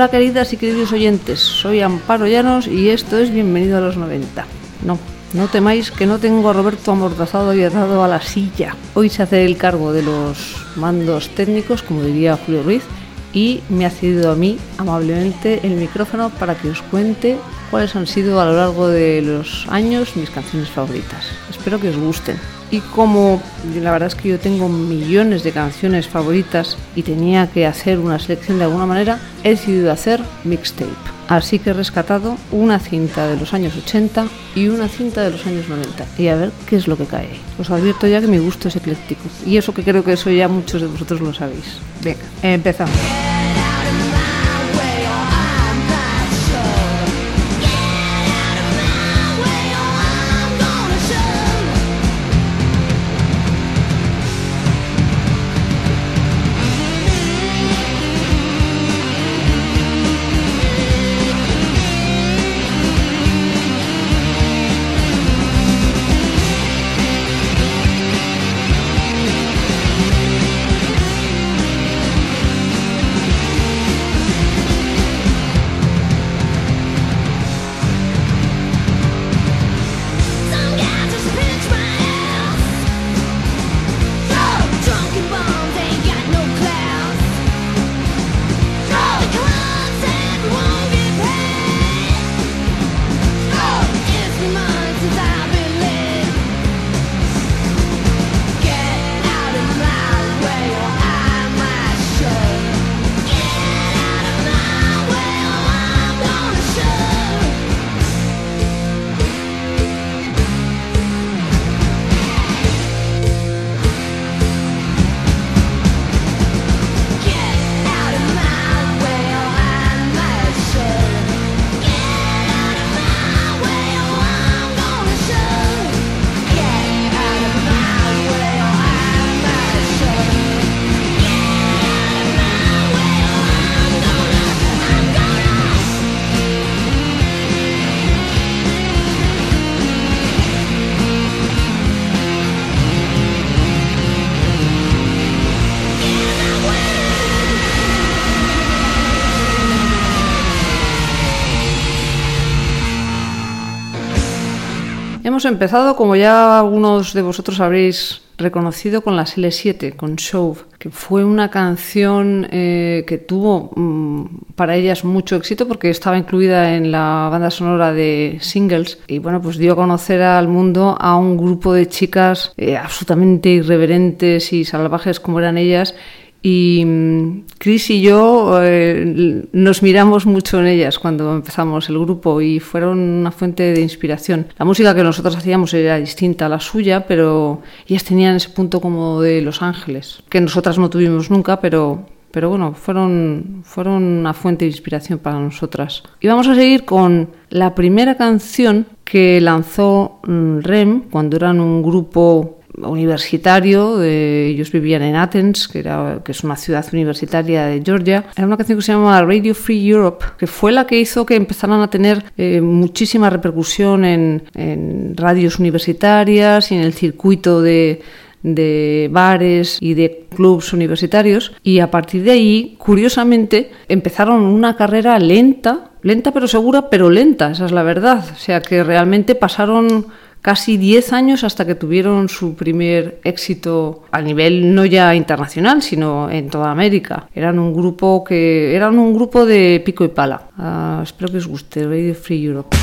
Hola queridas y queridos oyentes, soy Amparo Llanos y esto es Bienvenido a los 90. No, no temáis que no tengo a Roberto amordazado y atado a la silla. Hoy se hace el cargo de los mandos técnicos, como diría Julio Ruiz, y me ha cedido a mí amablemente el micrófono para que os cuente cuáles han sido a lo largo de los años mis canciones favoritas. Espero que os gusten. Y como la verdad es que yo tengo millones de canciones favoritas y tenía que hacer una selección de alguna manera, he decidido hacer mixtape. Así que he rescatado una cinta de los años 80 y una cinta de los años 90. Y a ver qué es lo que cae. Os advierto ya que mi gusto es ecléctico. Y eso que creo que eso ya muchos de vosotros lo sabéis. Venga, empezamos. Hemos empezado, como ya algunos de vosotros habréis reconocido, con la L7, con Show, que fue una canción eh, que tuvo mmm, para ellas mucho éxito porque estaba incluida en la banda sonora de singles y bueno, pues dio a conocer al mundo a un grupo de chicas eh, absolutamente irreverentes y salvajes como eran ellas y mm, Chris y yo eh, nos miramos mucho en ellas cuando empezamos el grupo y fueron una fuente de inspiración. La música que nosotros hacíamos era distinta a la suya, pero ellas tenían ese punto como de Los Ángeles, que nosotras no tuvimos nunca, pero, pero bueno, fueron, fueron una fuente de inspiración para nosotras. Y vamos a seguir con la primera canción que lanzó mm, Rem cuando eran un grupo universitario, de, ellos vivían en Athens, que, era, que es una ciudad universitaria de Georgia. Era una canción que se llama Radio Free Europe, que fue la que hizo que empezaran a tener eh, muchísima repercusión en, en radios universitarias y en el circuito de de bares y de clubs universitarios y a partir de ahí, curiosamente, empezaron una carrera lenta, lenta pero segura, pero lenta, esa es la verdad. O sea que realmente pasaron casi 10 años hasta que tuvieron su primer éxito a nivel no ya internacional, sino en toda América. Eran un grupo que eran un grupo de pico y pala. Uh, espero que os guste, Radio Free Europe.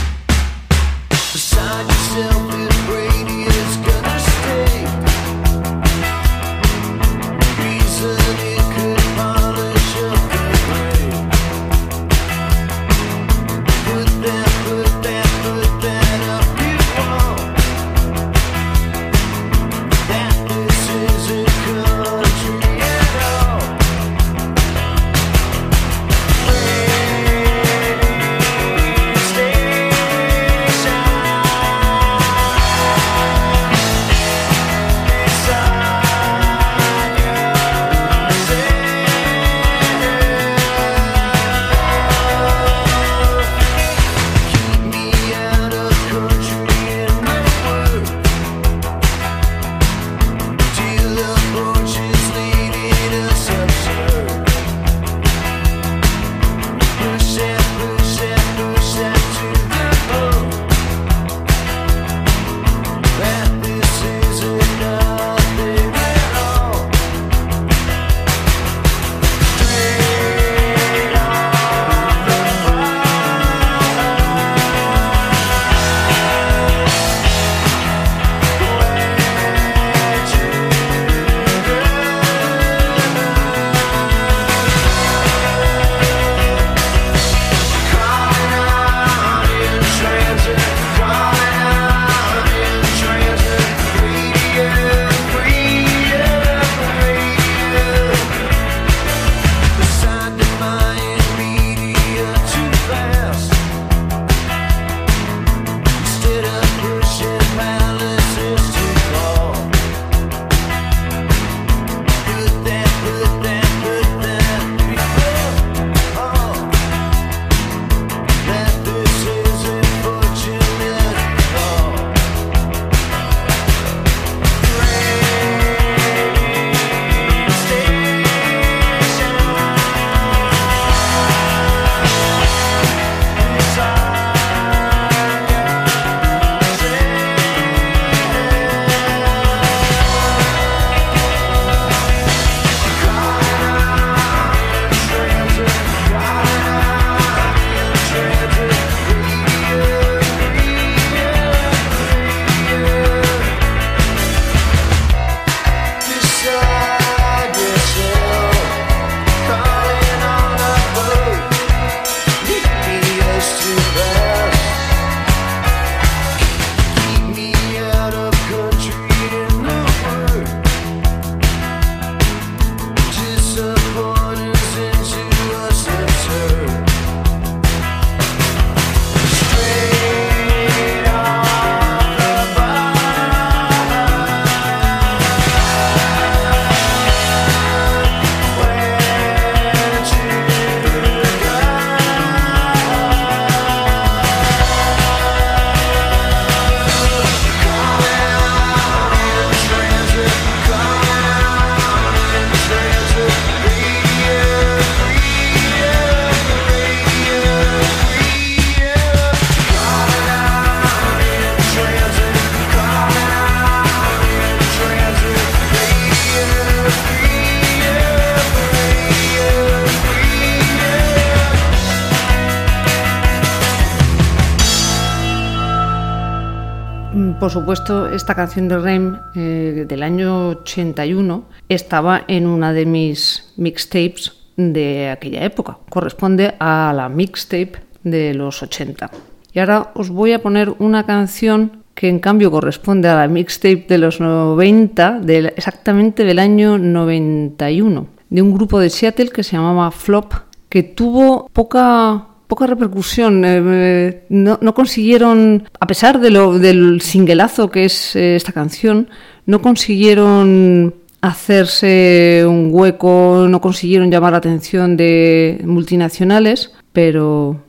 Por supuesto, esta canción de Rem eh, del año 81 estaba en una de mis mixtapes de aquella época. Corresponde a la mixtape de los 80. Y ahora os voy a poner una canción que en cambio corresponde a la mixtape de los 90, exactamente del año 91, de un grupo de Seattle que se llamaba Flop, que tuvo poca poca repercusión. Eh, eh, no, consiguieron, a pesar de lo, del singuelazo que es eh, esta canción, no consiguieron hacerse un hueco, no consiguieron llamar la atención de multinacionales, pero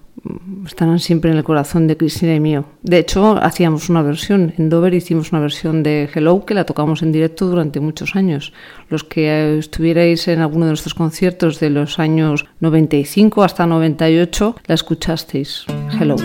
estarán siempre en el corazón de Cristina y mío. De hecho, hacíamos una versión, en Dover hicimos una versión de Hello que la tocamos en directo durante muchos años. Los que estuvierais en alguno de nuestros conciertos de los años 95 hasta 98, la escuchasteis. Hello.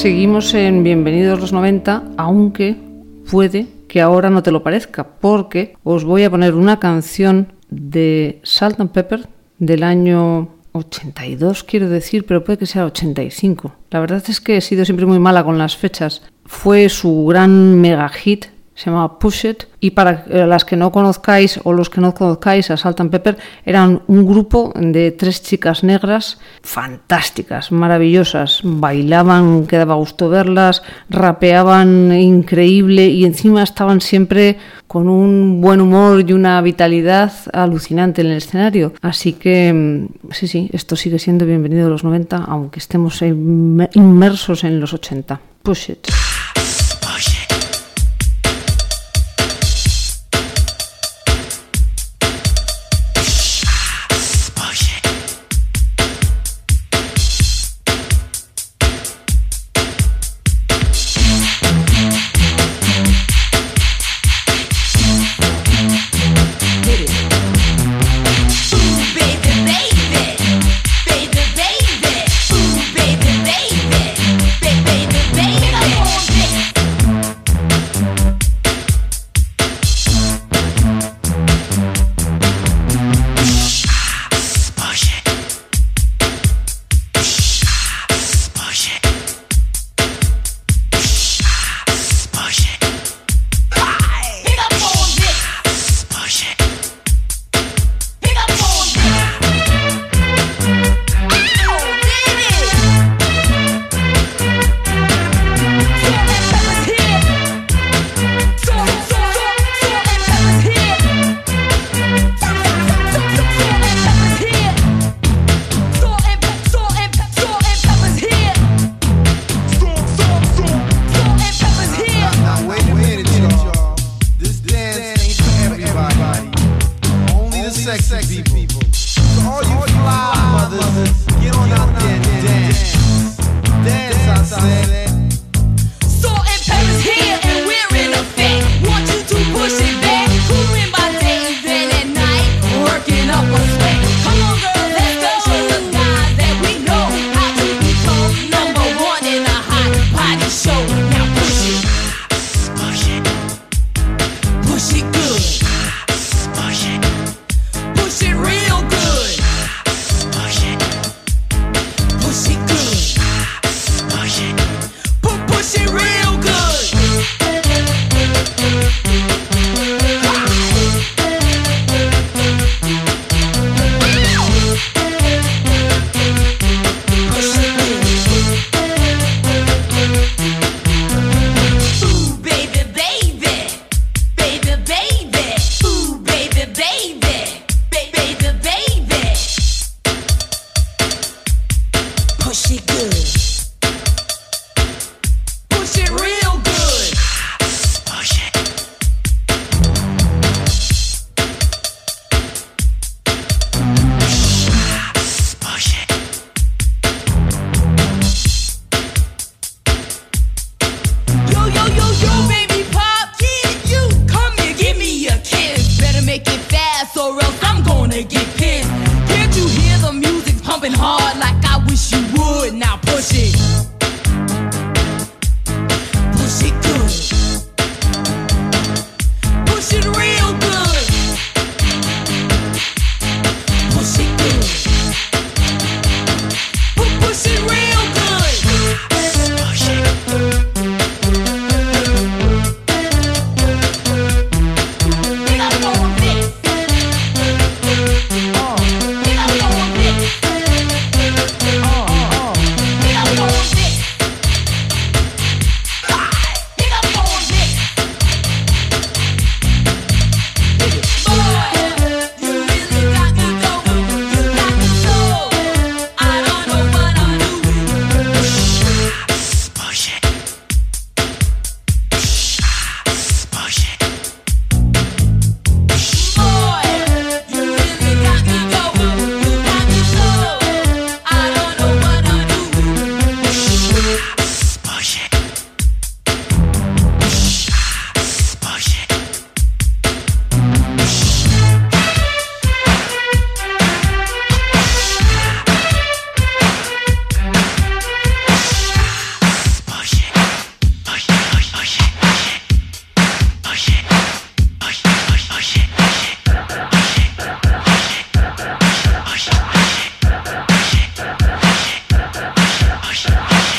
Seguimos en Bienvenidos los 90, aunque puede que ahora no te lo parezca, porque os voy a poner una canción de Salt and Pepper del año 82, quiero decir, pero puede que sea 85. La verdad es que he sido siempre muy mala con las fechas. Fue su gran mega hit se llamaba Push It, y para eh, las que no conozcáis o los que no conozcáis a Salt and Pepper, eran un grupo de tres chicas negras fantásticas, maravillosas, bailaban, que daba gusto verlas, rapeaban increíble y encima estaban siempre con un buen humor y una vitalidad alucinante en el escenario. Así que mm, sí, sí, esto sigue siendo bienvenido a los 90, aunque estemos inmersos en los 80. Push It.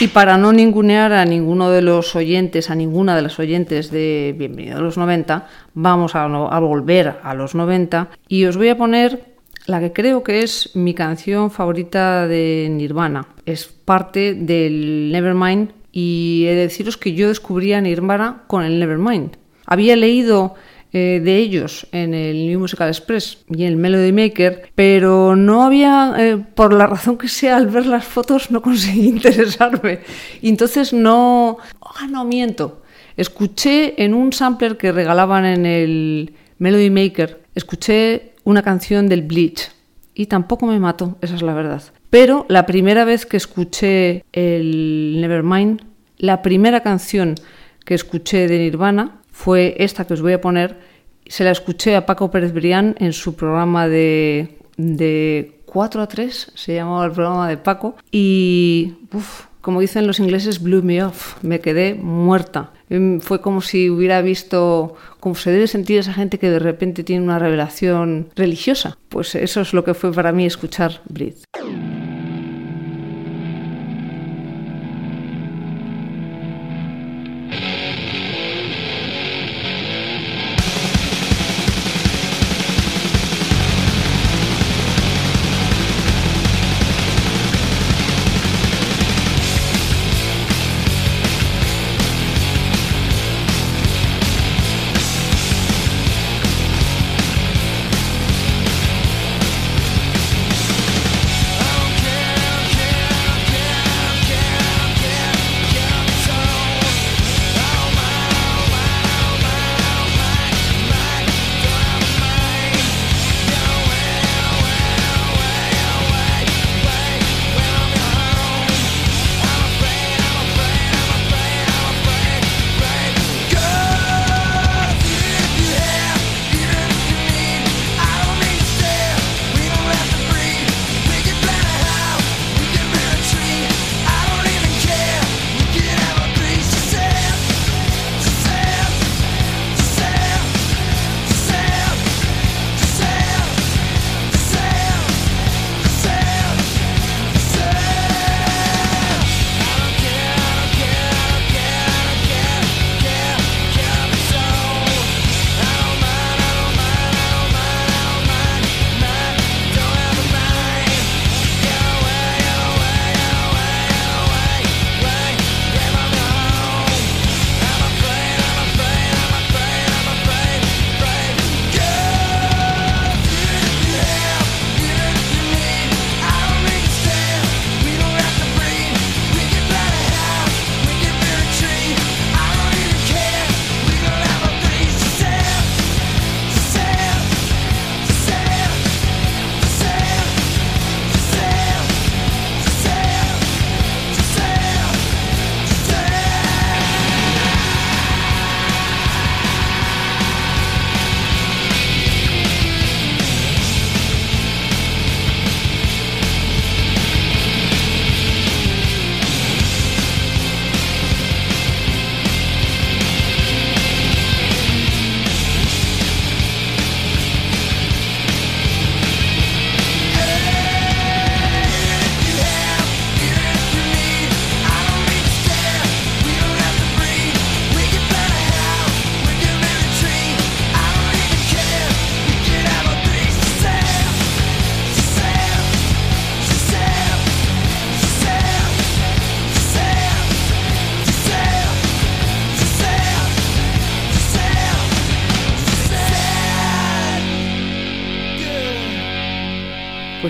Y para no ningunear a ninguno de los oyentes, a ninguna de las oyentes de Bienvenido a los 90, vamos a, a volver a los 90 y os voy a poner la que creo que es mi canción favorita de Nirvana. Es parte del Nevermind y he de deciros que yo descubrí a Nirvana con el Nevermind. Había leído eh, de ellos en el New Musical Express y en el Melody Maker, pero no había, eh, por la razón que sea, al ver las fotos no conseguí interesarme. Y entonces no... Ah, no miento. Escuché en un sampler que regalaban en el Melody Maker, escuché una canción del Bleach y tampoco me mató, esa es la verdad. Pero la primera vez que escuché el Nevermind, la primera canción que escuché de Nirvana fue esta que os voy a poner. Se la escuché a Paco Pérez Brián en su programa de, de 4 a 3, se llamaba el programa de Paco, y como dicen los ingleses, blew me off, me quedé muerta. Em, Fue como si hubiera visto, como se debe sentir esa gente que de repente tiene una revelación religiosa. Pues eso es lo que fue para mí escuchar Breathe.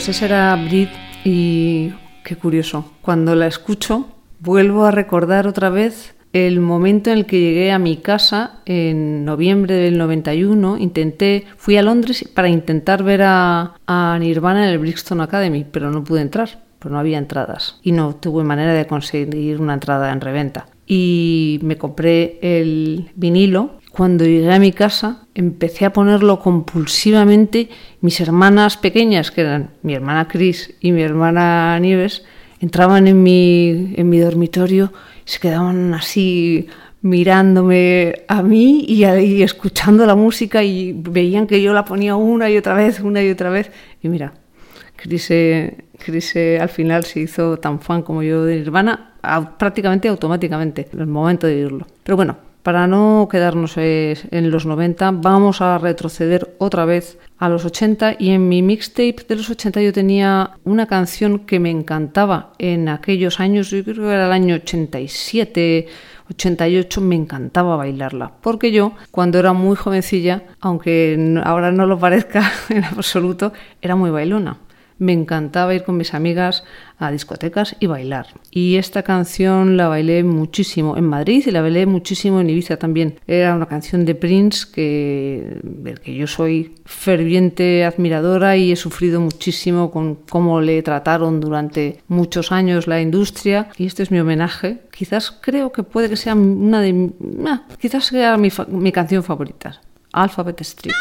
Pues esa era Brit y qué curioso. Cuando la escucho, vuelvo a recordar otra vez el momento en el que llegué a mi casa en noviembre del 91. Intenté, fui a Londres para intentar ver a, a Nirvana en el Brixton Academy, pero no pude entrar, pues no había entradas y no tuve manera de conseguir una entrada en reventa. Y me compré el vinilo cuando llegué a mi casa, empecé a ponerlo compulsivamente. Mis hermanas pequeñas, que eran mi hermana Cris y mi hermana Nieves, entraban en mi, en mi dormitorio y se quedaban así mirándome a mí y, escuchando la música y veían que yo la ponía una y otra vez, una y otra vez. Y mira, Chris, eh, Chris, eh, al final se hizo tan fan como yo de Nirvana, au- prácticamente automáticamente, en el momento de oírlo. Pero bueno, para no quedarnos eh, en los 90, vamos a retroceder otra vez a los 80 y en mi mixtape de los 80 yo tenía una canción que me encantaba en aquellos años, yo creo que era el año 87, 88 me encantaba bailarla, porque yo cuando era muy jovencilla, aunque ahora no lo parezca en absoluto, era muy bailona. Me encantaba ir con mis amigas a discotecas y bailar. Y esta canción la bailé muchísimo en Madrid y la bailé muchísimo en Ibiza también. Era una canción de Prince que, del que yo soy ferviente admiradora y he sufrido muchísimo con cómo le trataron durante muchos años la industria. Y este es mi homenaje. Quizás creo que puede que sea una de... ah, quizás sea mi, canción favorita. Alphabet Street.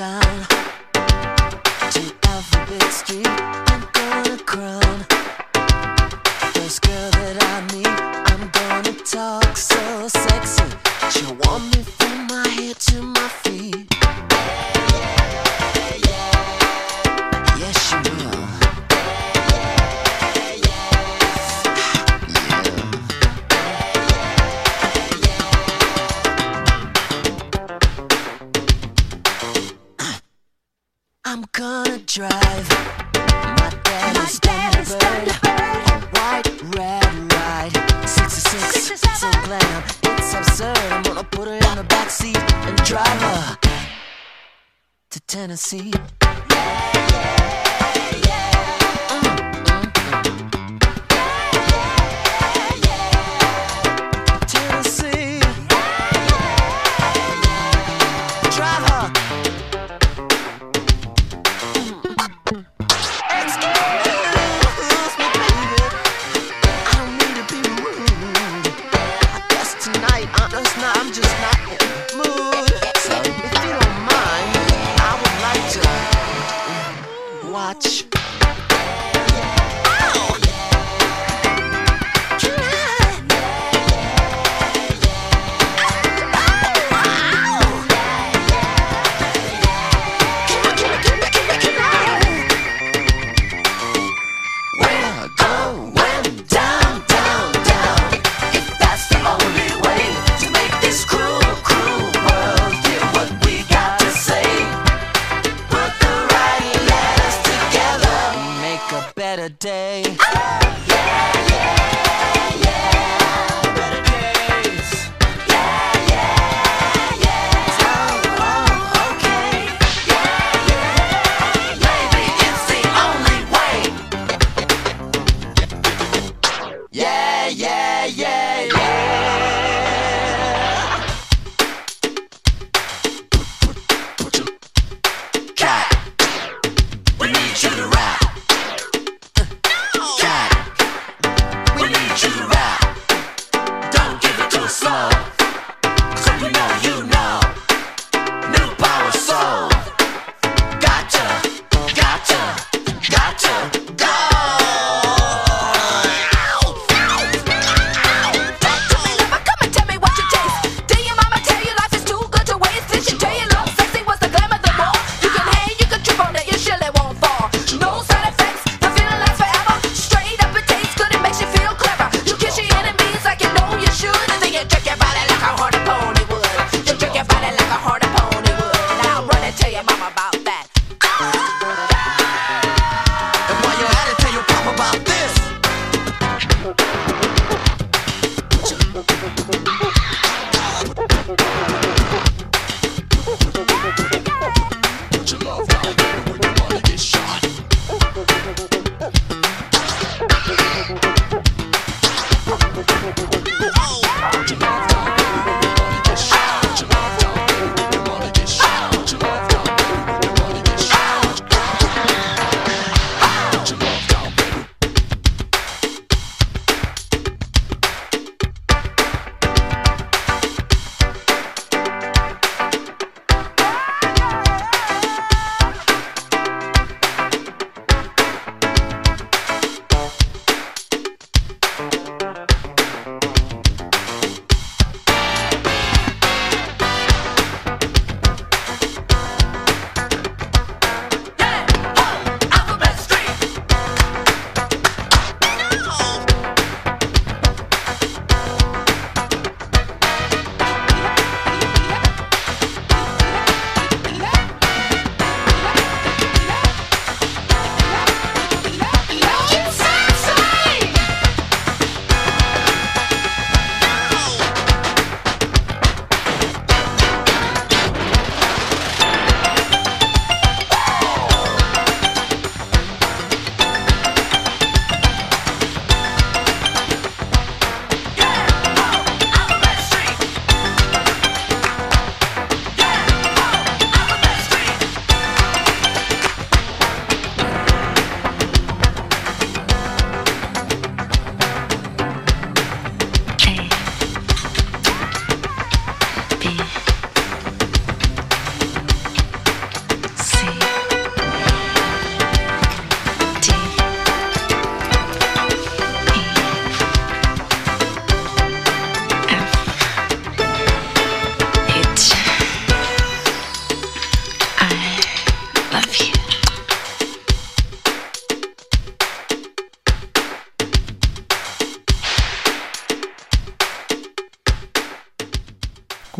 Down I'm gonna drive. My daddy's Thunderbird. White red ride. 66, so glam. It's absurd. I'm gonna put her in the backseat and drive her to Tennessee. Tennessee.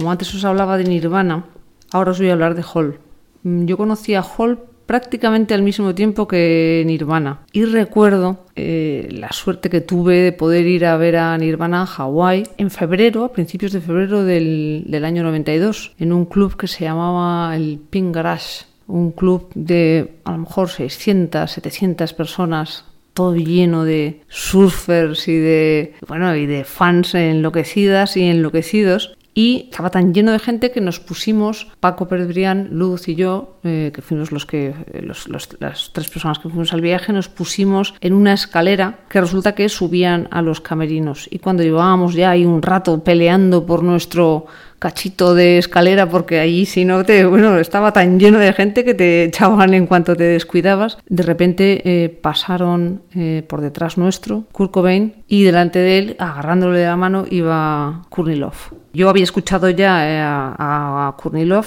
Como antes os hablaba de Nirvana, ahora os voy a hablar de Hall. Mm, Yo conocí a Hall prácticamente al mismo tiempo que Nirvana y recuerdo eh, la suerte que tuve de poder ir a ver a Nirvana a Hawái en febrero, a principios de febrero del, del año 92, en un club que se llamaba el Pink Garage, un club de a lo mejor 600, 700 personas todo lleno de surfers y de bueno y de fans enloquecidas y enloquecidos y estaba tan lleno de gente que nos pusimos Paco Pérez Brián, Luz y yo eh, que fuimos los que eh, las tres personas que fuimos al viaje nos pusimos en una escalera que resulta que subían a los camerinos. Y cuando llevábamos ya ahí un rato peleando por nuestro cachito de escalera porque allí si no te bueno estaba tan lleno de gente que te echaban en cuanto te descuidabas. De repente eh, pasaron eh, por detrás nuestro Kurt Cobain y delante de él agarrándole de la mano iba Courtney Love yo había escuchado ya eh, a, a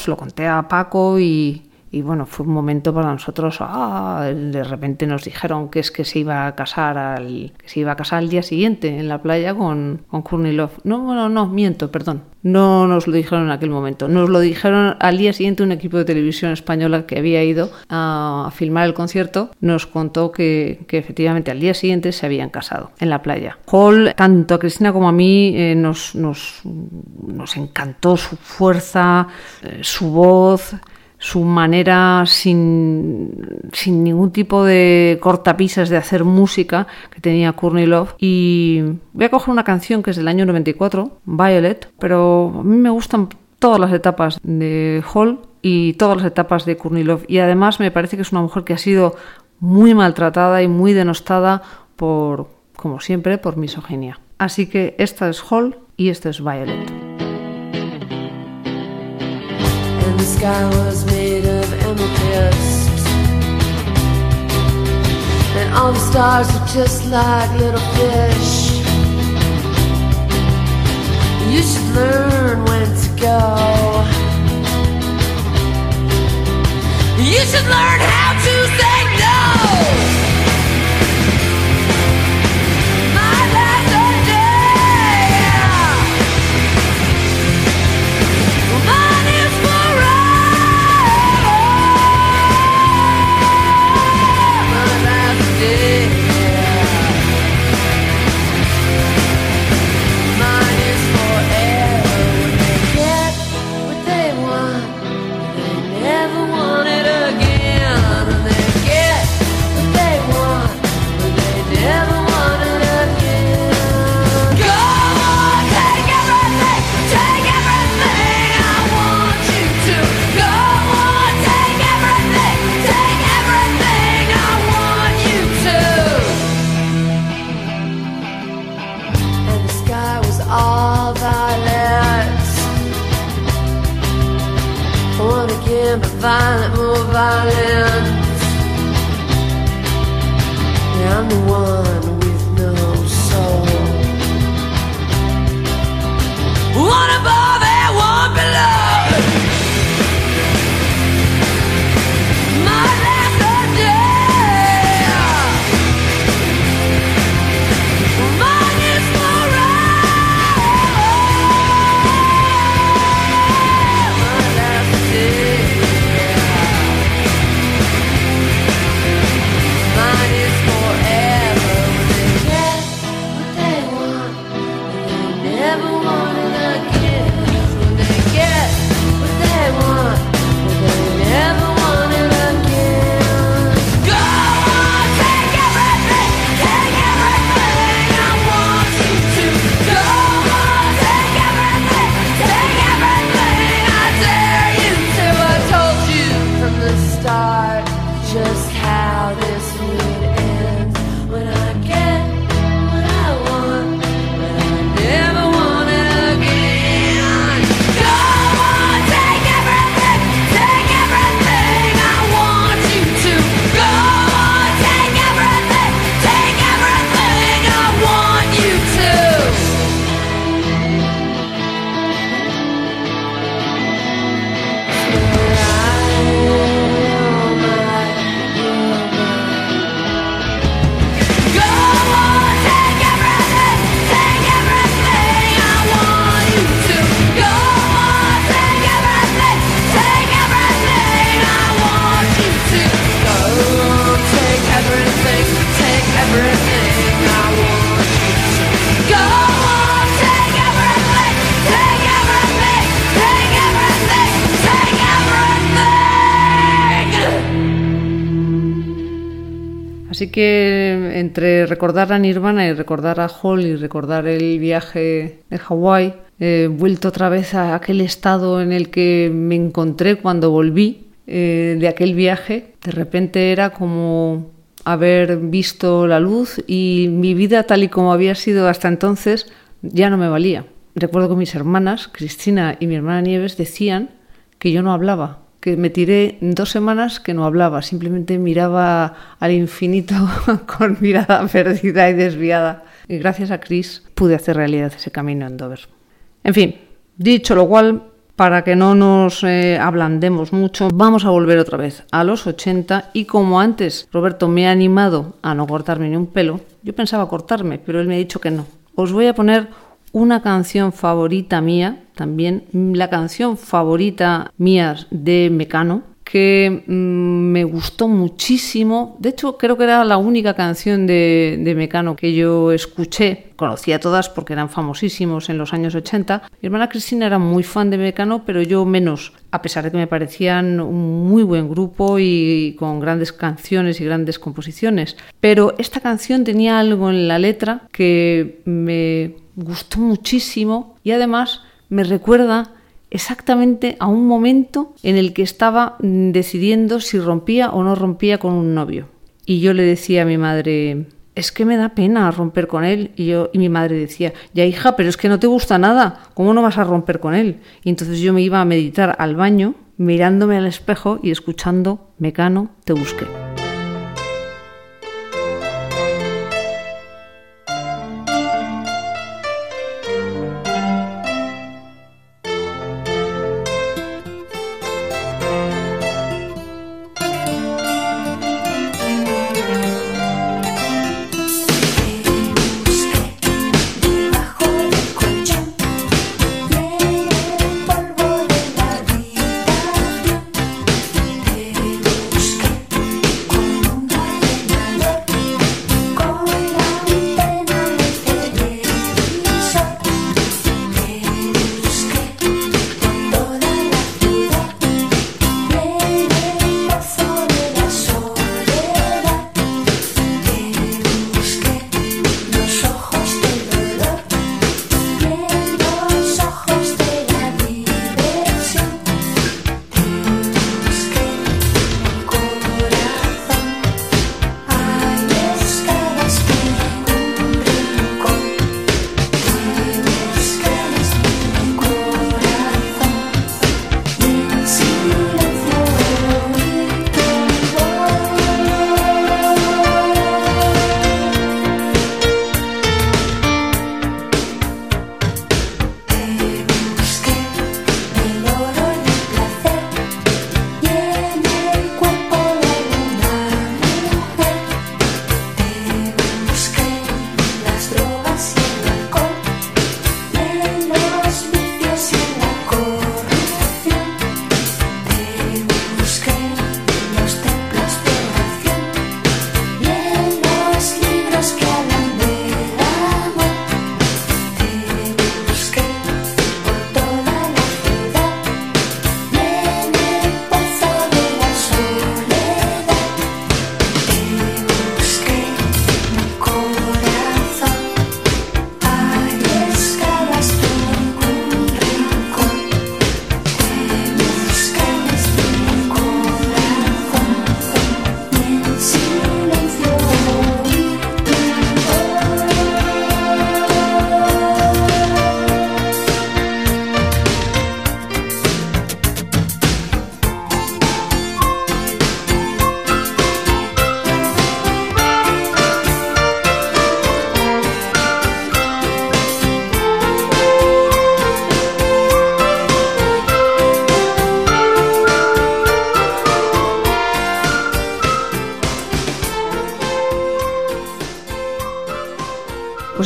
lo conté a Paco y y bueno, fue un momento para nosotros, ah, de repente nos dijeron que es que se iba a casar al, que se iba a casar al día siguiente en la playa con, con Courtney Love. No, bueno, no, miento, perdón. No nos lo dijeron en aquel momento. Nos lo dijeron al día siguiente un equipo de televisión española que había ido a, filmar el concierto. Nos contó que, que efectivamente al día siguiente se habían casado en la playa. Hall, tanto a Cristina como a mí, eh, nos, nos, nos encantó su fuerza, eh, su voz su manera sin, sin ningún tipo de cortapisas de hacer música que tenía Courtney Love. Y voy a coger una canción que es del año 94, Violet, pero a mí me gustan todas las etapas de Hall y todas las etapas de Courtney Love. Y además me parece que es una mujer que ha sido muy maltratada y muy denostada por, como siempre, por misoginia. Así que esta es Hall y esta es Violet. The sky was made of amethyst. And all the stars were just like little fish. You should learn when to go. You should learn how to say no. One que entre recordar a Nirvana y recordar a Hall y recordar el viaje de Hawái, he vuelto otra vez a aquel estado en el que me encontré cuando volví eh, de aquel viaje. De repente era como haber visto la luz y mi vida tal y como había sido hasta entonces ya no me valía. Recuerdo que mis hermanas, Cristina y mi hermana Nieves, decían que yo no hablaba, que me tiré dos semanas que no hablaba, simplemente miraba al infinito con mirada perdida y desviada. Y gracias a Chris pude hacer realidad ese camino en Dover. En fin, dicho lo cual, para que no nos eh, ablandemos mucho, vamos a volver otra vez a los 80 y como antes Roberto me ha animado a no cortarme ni un pelo, yo pensaba cortarme, pero él me ha dicho que no. Os voy a poner una canción favorita mía, también la canción favorita mía de Mecano, que mm, me gustó muchísimo. De hecho, creo que era la única canción de, de Mecano que yo escuché. Conocía todas porque eran famosísimos en los años 80. Mi hermana Cristina era muy fan de Mecano, pero yo menos, a pesar de que me parecían un muy buen grupo y con grandes canciones y grandes composiciones. Pero esta canción tenía algo en la letra que me gustó muchísimo y además me recuerda exactamente a un momento en el que estaba decidiendo si rompía o no rompía con un novio. Y yo le decía a mi madre, es que me da pena romper con él. Y, yo, y mi madre decía, ya hija, pero es que no te gusta nada, ¿cómo no vas a romper con él? Y entonces yo me iba a meditar al baño, mirándome al espejo y escuchando Mecano, te busqué.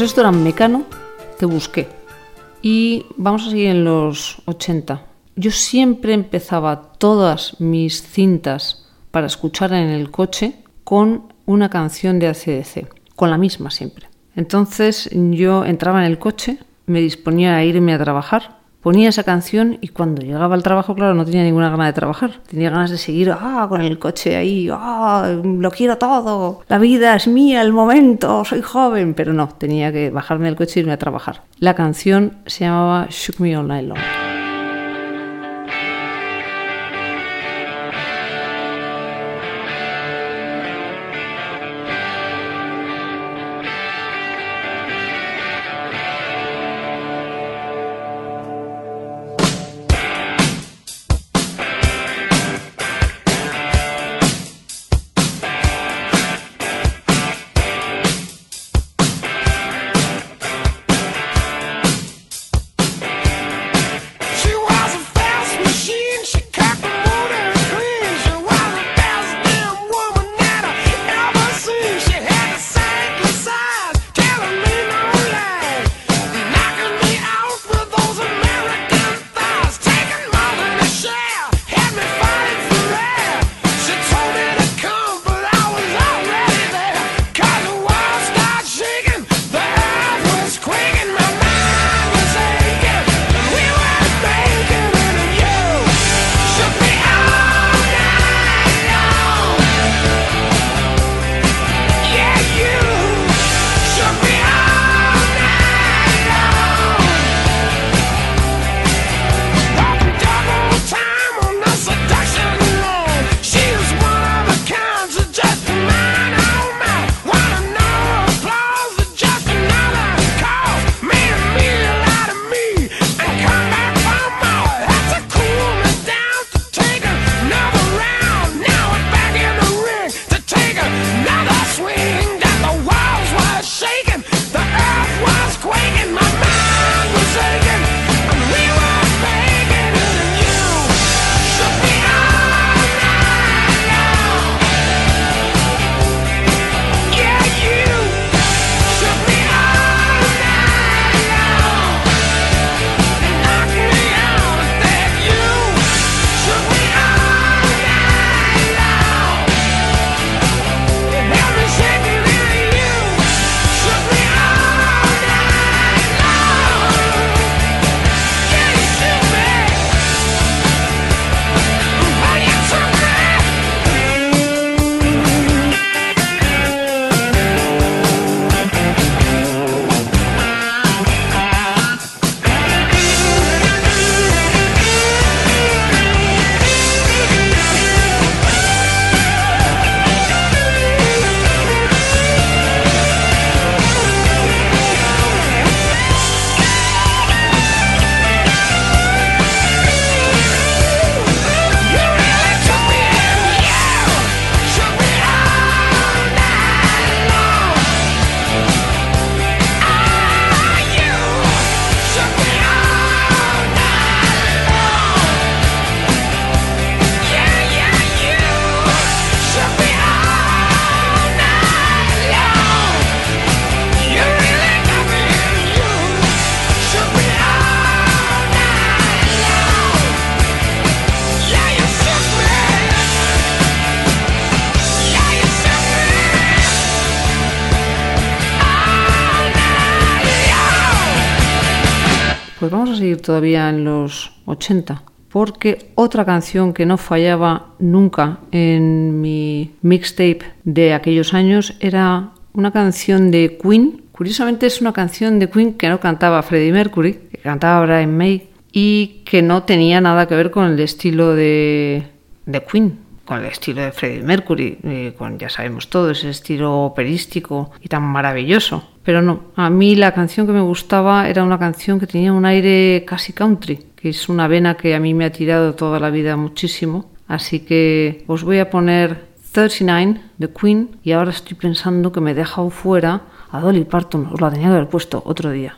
Esto era Mecano, te busqué. Y vamos a seguir en los 80. Yo siempre empezaba todas mis cintas para escuchar en el coche con una canción de ACDC, con la misma siempre. Entonces yo entraba en el coche, me disponía a irme a trabajar, ponía esa canción y cuando llegaba al trabajo, claro, no tenía ninguna gana de trabajar. Tenía ganas de seguir ah, con el coche ahí, ah, lo quiero todo, la vida es mía, el momento, soy joven. Pero no, tenía que bajarme del coche e irme a trabajar. La canción se llamaba Shook Me All Night Long. Todavía en los 80, porque otra canción que no fallaba nunca en mi mixtape de aquellos años era una canción de Queen. Curiosamente es una canción de Queen que no cantaba Freddie Mercury, que cantaba Brian May y que no tenía nada que ver con el estilo de, de Queen, con el estilo de Freddie Mercury, eh, con ya sabemos todo ese estilo operístico y tan maravilloso. Pero no, a mí la canción que me gustaba era una canción que tenía un aire casi country, que es una vena que a mí me ha tirado toda la vida muchísimo. Así que os voy a poner 39 de Queen y ahora estoy pensando que me he dejado fuera a Dolly Parton, os la tenía que haber puesto otro día.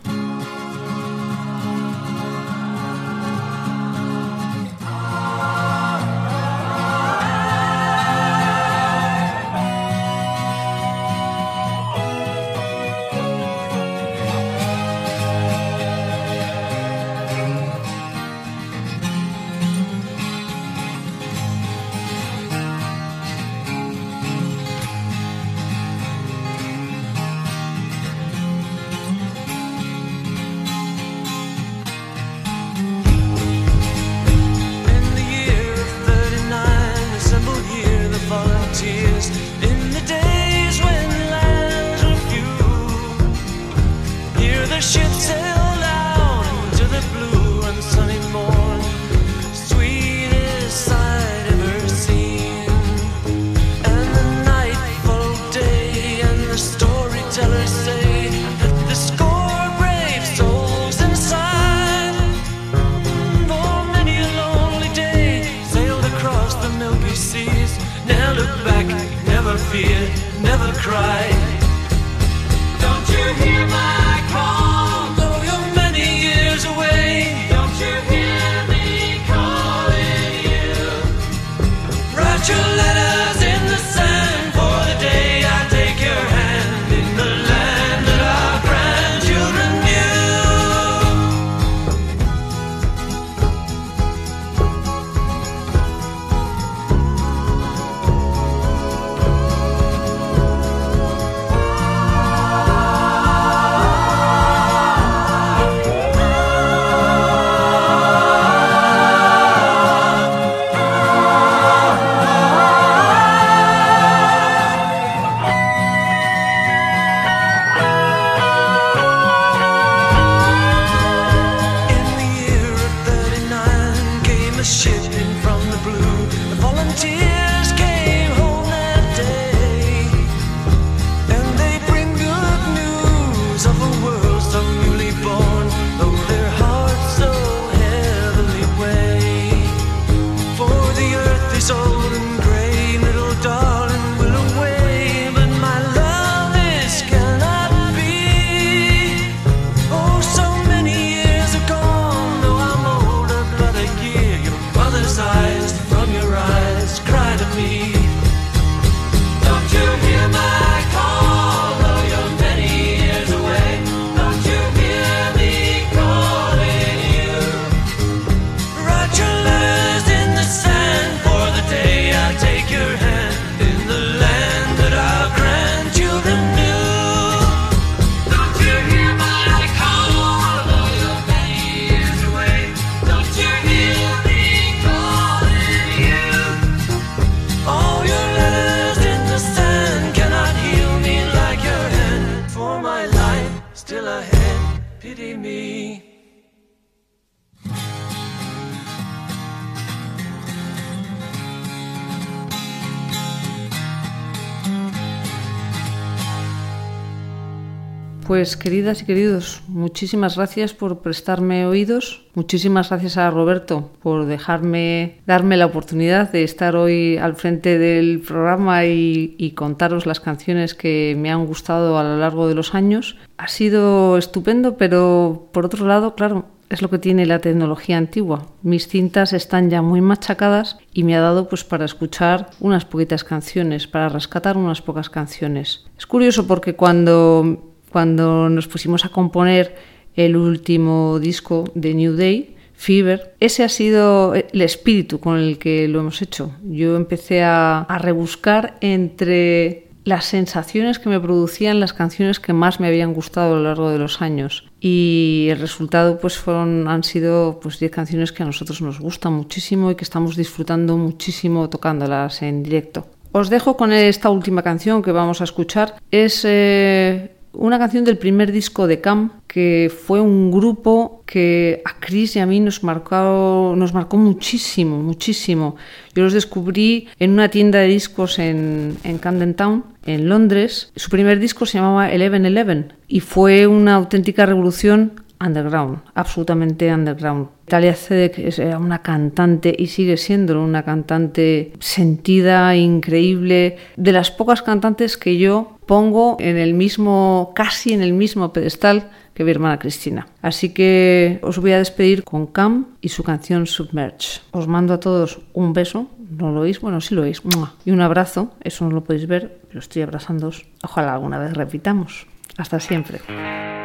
Pues queridas y queridos, muchísimas gracias por prestarme oídos. Muchísimas gracias a Roberto por dejarme, darme la oportunidad de estar hoy al frente del programa y, contaros las canciones que me han gustado a lo largo de los años. Ha sido estupendo, pero por otro lado, claro, es lo que tiene la tecnología antigua. Mis cintas están ya muy machacadas y me ha dado pues para escuchar unas poquitas canciones, para rescatar unas pocas canciones. Es curioso porque cuando cuando nos pusimos a componer el último disco de New Day, Fever, ese ha sido el espíritu con el que lo hemos hecho. Yo empecé a, a rebuscar entre las sensaciones que me producían las canciones que más me habían gustado a lo largo de los años y el resultado pues fueron han sido pues 10 canciones que a nosotros nos gustan muchísimo y que estamos disfrutando muchísimo tocándolas en directo. Os dejo con esta última canción que vamos a escuchar. Es eh, una canción del primer disco de Cam, que fue un grupo que a Chris y a mí nos marcó, nos marcó muchísimo, muchísimo. Yo los descubrí en una tienda de discos en, en Camden Town, en Londres. Su primer disco se llamaba Eleven Eleven y fue una auténtica revolución underground, absolutamente underground. Talia Zedek era una cantante y sigue siendo una cantante sentida, increíble, de las pocas cantantes que yo pongo en el mismo, casi en el mismo pedestal que mi hermana Cristina. Así que os voy a despedir con Cam y su canción Submerge. Os mando a todos un beso, ¿no lo oís? Bueno, sí lo oís. Y un abrazo, eso no lo podéis ver, pero estoy abrazándoos. Ojalá alguna vez repitamos. Hasta siempre.